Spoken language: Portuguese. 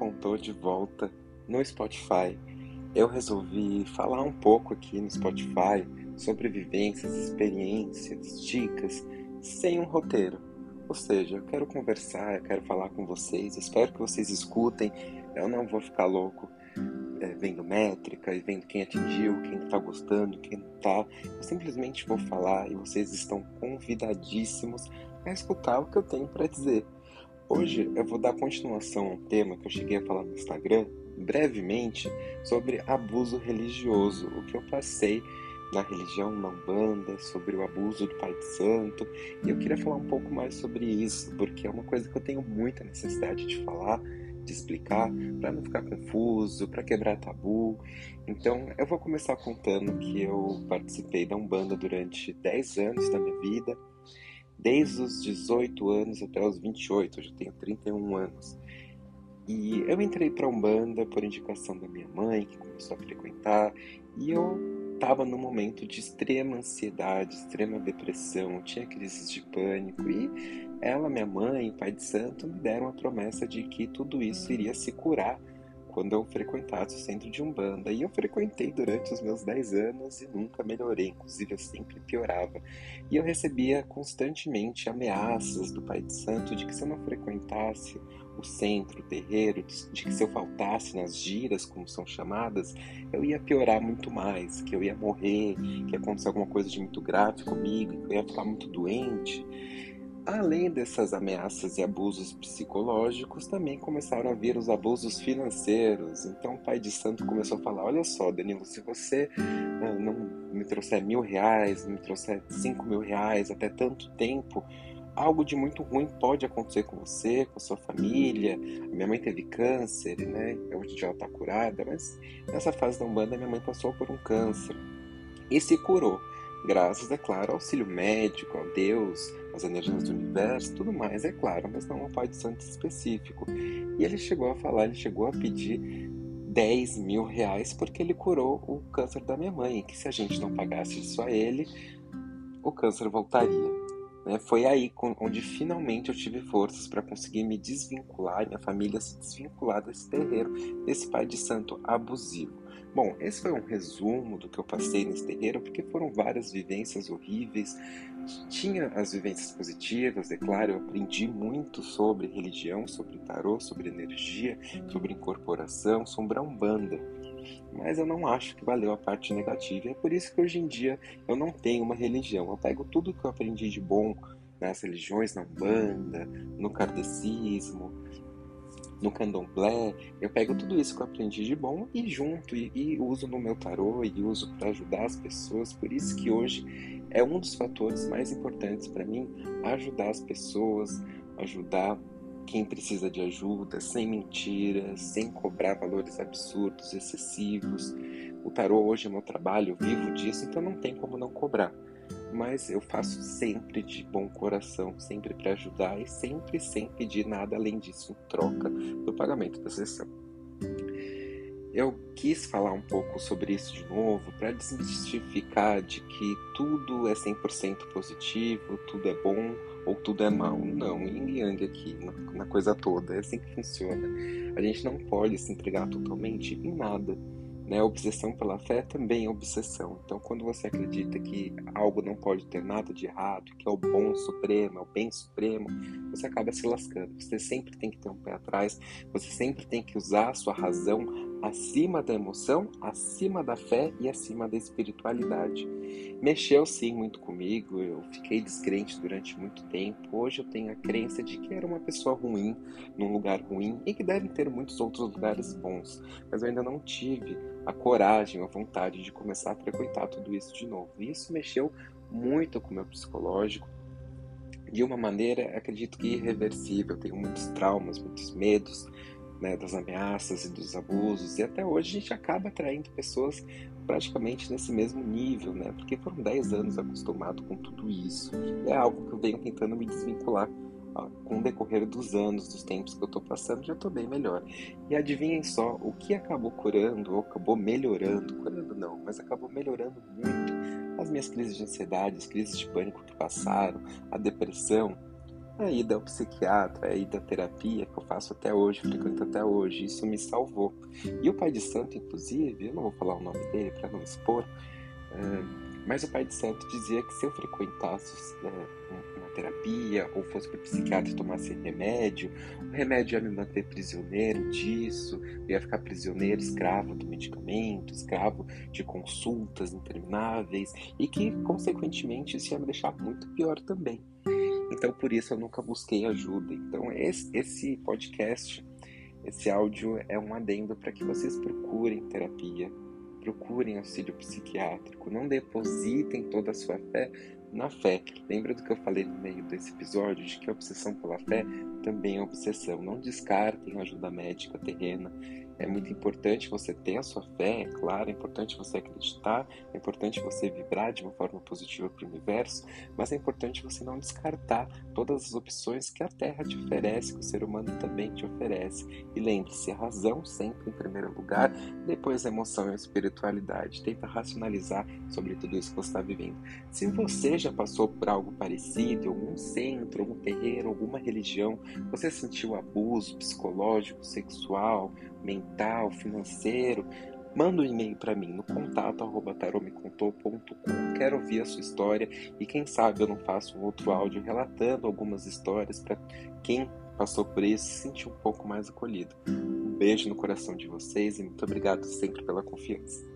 Contou de volta no Spotify. Eu resolvi falar um pouco aqui no Spotify sobre vivências, experiências, dicas, sem um roteiro. Ou seja, eu quero conversar, eu quero falar com vocês, espero que vocês escutem. Eu não vou ficar louco é, vendo métrica e vendo quem atingiu, quem está gostando, quem não está. Eu simplesmente vou falar e vocês estão convidadíssimos a escutar o que eu tenho para dizer. Hoje eu vou dar continuação a um tema que eu cheguei a falar no Instagram, brevemente, sobre abuso religioso, o que eu passei na religião na Umbanda, sobre o abuso do Pai de Santo, e eu queria falar um pouco mais sobre isso, porque é uma coisa que eu tenho muita necessidade de falar, de explicar, para não ficar confuso, para quebrar tabu. Então, eu vou começar contando que eu participei da Umbanda durante 10 anos da minha vida, desde os 18 anos até os 28, hoje eu tenho 31 anos. E eu entrei para Umbanda por indicação da minha mãe, que começou a frequentar, e eu estava num momento de extrema ansiedade, extrema depressão, tinha crises de pânico e ela, minha mãe, pai de santo, me deram a promessa de que tudo isso iria se curar quando eu frequentasse o centro de Umbanda. E eu frequentei durante os meus 10 anos e nunca melhorei, inclusive eu sempre piorava. E eu recebia constantemente ameaças do Pai de Santo de que se eu não frequentasse o centro, o terreiro, de que se eu faltasse nas giras, como são chamadas, eu ia piorar muito mais, que eu ia morrer, que ia acontecer alguma coisa de muito grave comigo, que eu ia ficar muito doente. Além dessas ameaças e abusos psicológicos, também começaram a vir os abusos financeiros. Então o pai de santo começou a falar: Olha só, Danilo, se você ah, não me trouxer mil reais, me trouxer cinco mil reais até tanto tempo, algo de muito ruim pode acontecer com você, com a sua família. A minha mãe teve câncer, né? Hoje já está curada, mas nessa fase da Umbanda minha mãe passou por um câncer e se curou graças, é claro, ao auxílio médico, a Deus, às energias do universo, tudo mais, é claro, mas não ao Pai de Santo específico. E ele chegou a falar, ele chegou a pedir 10 mil reais porque ele curou o câncer da minha mãe, que se a gente não pagasse isso a ele, o câncer voltaria. Né? Foi aí onde finalmente eu tive forças para conseguir me desvincular, minha família se desvincular desse terreiro, desse pai de santo abusivo. Bom, esse foi um resumo do que eu passei nesse terreiro, porque foram várias vivências horríveis. Tinha as vivências positivas, é claro, eu aprendi muito sobre religião, sobre tarô, sobre energia, sobre incorporação, sobre a Umbanda. Mas eu não acho que valeu a parte negativa. É por isso que hoje em dia eu não tenho uma religião. Eu pego tudo que eu aprendi de bom nas religiões, na Umbanda, no kardecismo, no candomblé, eu pego tudo isso que eu aprendi de bom e junto e, e uso no meu tarô e uso para ajudar as pessoas. Por isso que hoje é um dos fatores mais importantes para mim ajudar as pessoas, ajudar quem precisa de ajuda, sem mentiras, sem cobrar valores absurdos, excessivos. O tarô hoje é meu trabalho, eu vivo disso, então não tem como não cobrar mas eu faço sempre de bom coração, sempre para ajudar e sempre sem pedir nada além disso em troca do pagamento da sessão. Eu quis falar um pouco sobre isso de novo para desmistificar de que tudo é 100% positivo, tudo é bom ou tudo é mal. Não, yin yang aqui, na coisa toda, é assim que funciona. A gente não pode se entregar totalmente em nada né? A obsessão pela fé também é obsessão. Então, quando você acredita que algo não pode ter nada de errado, que é o bom supremo, é o bem supremo, você acaba se lascando. Você sempre tem que ter um pé atrás, você sempre tem que usar a sua razão acima da emoção, acima da fé e acima da espiritualidade. Mexeu sim muito comigo, eu fiquei descrente durante muito tempo. Hoje eu tenho a crença de que era uma pessoa ruim, num lugar ruim e que deve ter muitos outros lugares bons, mas eu ainda não tive a coragem, a vontade de começar a frequentar tudo isso de novo. E isso mexeu muito com o meu psicológico, de uma maneira, acredito que irreversível. Tenho muitos traumas, muitos medos, né, das ameaças e dos abusos, e até hoje a gente acaba atraindo pessoas praticamente nesse mesmo nível, né, porque foram 10 anos acostumado com tudo isso. E é algo que eu venho tentando me desvincular ó, com o decorrer dos anos, dos tempos que eu estou passando, já estou bem melhor. E adivinhem só, o que acabou curando, ou acabou melhorando, curando não, mas acabou melhorando muito as minhas crises de ansiedade, as crises de pânico que passaram, a depressão, A ida ao psiquiatra, a ida à terapia, que eu faço até hoje, frequento até hoje, isso me salvou. E o pai de santo, inclusive, eu não vou falar o nome dele para não expor, mas o pai de santo dizia que se eu frequentasse né, uma terapia ou fosse para o psiquiatra e tomasse remédio, o remédio ia me manter prisioneiro disso, eu ia ficar prisioneiro, escravo do medicamento, escravo de consultas intermináveis e que, consequentemente, isso ia me deixar muito pior também. Então, por isso, eu nunca busquei ajuda. Então, esse, podcast, esse áudio é um adendo para que vocês procurem terapia, procurem auxílio psiquiátrico, não depositem toda a sua fé na fé. Lembra do que eu falei no meio desse episódio, de que a obsessão pela fé também é obsessão. Não descartem ajuda médica terrena, é muito importante você ter a sua fé, é claro, é importante você acreditar, é importante você vibrar de uma forma positiva para o universo, mas é importante você não descartar todas as opções que a Terra te oferece, que o ser humano também te oferece. E lembre-se, a razão sempre em primeiro lugar, depois a emoção e a espiritualidade. Tenta racionalizar sobre tudo isso que você está vivendo. Se você já passou por algo parecido, algum centro, algum terreiro, alguma religião, você sentiu abuso psicológico, sexual, mental, financeiro, manda um e-mail para mim no contato arroba. Quero ouvir a sua história e quem sabe eu não faço um outro áudio relatando algumas histórias para quem passou por isso se sentir um pouco mais acolhido. Um beijo no coração de vocês e muito obrigado sempre pela confiança.